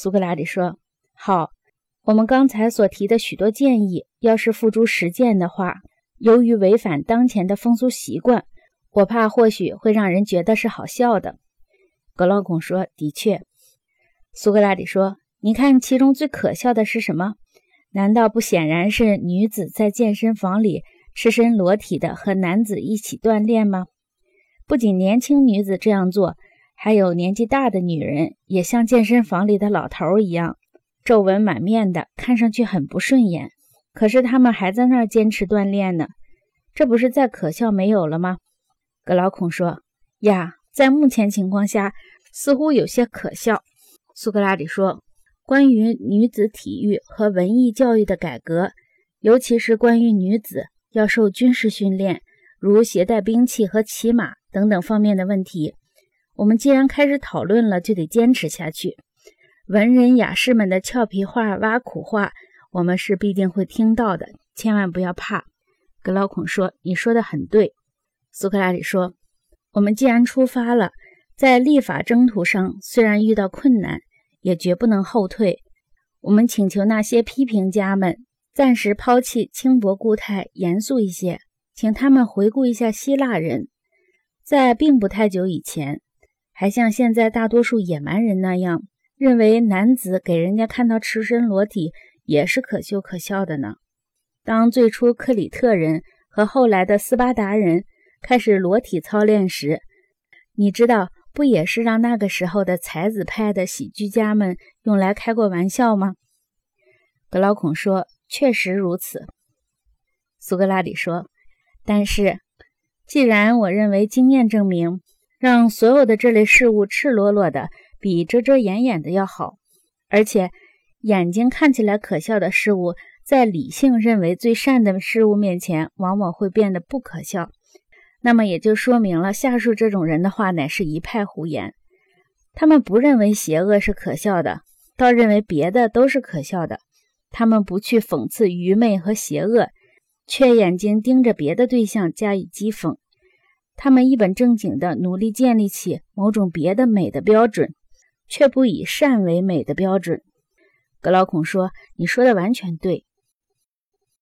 苏格拉底说：“好，我们刚才所提的许多建议，要是付诸实践的话，由于违反当前的风俗习惯，我怕或许会让人觉得是好笑的。”格劳孔说：“的确。”苏格拉底说：“你看，其中最可笑的是什么？难道不显然是女子在健身房里赤身裸体的和男子一起锻炼吗？不仅年轻女子这样做。”还有年纪大的女人，也像健身房里的老头一样，皱纹满面的，看上去很不顺眼。可是他们还在那儿坚持锻炼呢，这不是再可笑没有了吗？格劳孔说：“呀，在目前情况下，似乎有些可笑。”苏格拉底说：“关于女子体育和文艺教育的改革，尤其是关于女子要受军事训练，如携带兵器和骑马等等方面的问题。”我们既然开始讨论了，就得坚持下去。文人雅士们的俏皮话、挖苦话，我们是必定会听到的，千万不要怕。格劳孔说：“你说的很对。”苏格拉底说：“我们既然出发了，在立法征途上，虽然遇到困难，也绝不能后退。我们请求那些批评家们暂时抛弃轻薄固态，严肃一些，请他们回顾一下希腊人，在并不太久以前。”还像现在大多数野蛮人那样，认为男子给人家看到赤身裸体也是可羞可笑的呢？当最初克里特人和后来的斯巴达人开始裸体操练时，你知道不也是让那个时候的才子派的喜剧家们用来开过玩笑吗？格劳孔说：“确实如此。”苏格拉底说：“但是，既然我认为经验证明。”让所有的这类事物赤裸裸的，比遮遮掩掩的要好。而且，眼睛看起来可笑的事物，在理性认为最善的事物面前，往往会变得不可笑。那么，也就说明了下述这种人的话乃是一派胡言。他们不认为邪恶是可笑的，倒认为别的都是可笑的。他们不去讽刺愚昧和邪恶，却眼睛盯着别的对象加以讥讽。他们一本正经地努力建立起某种别的美的标准，却不以善为美的标准。格老孔说：“你说的完全对。”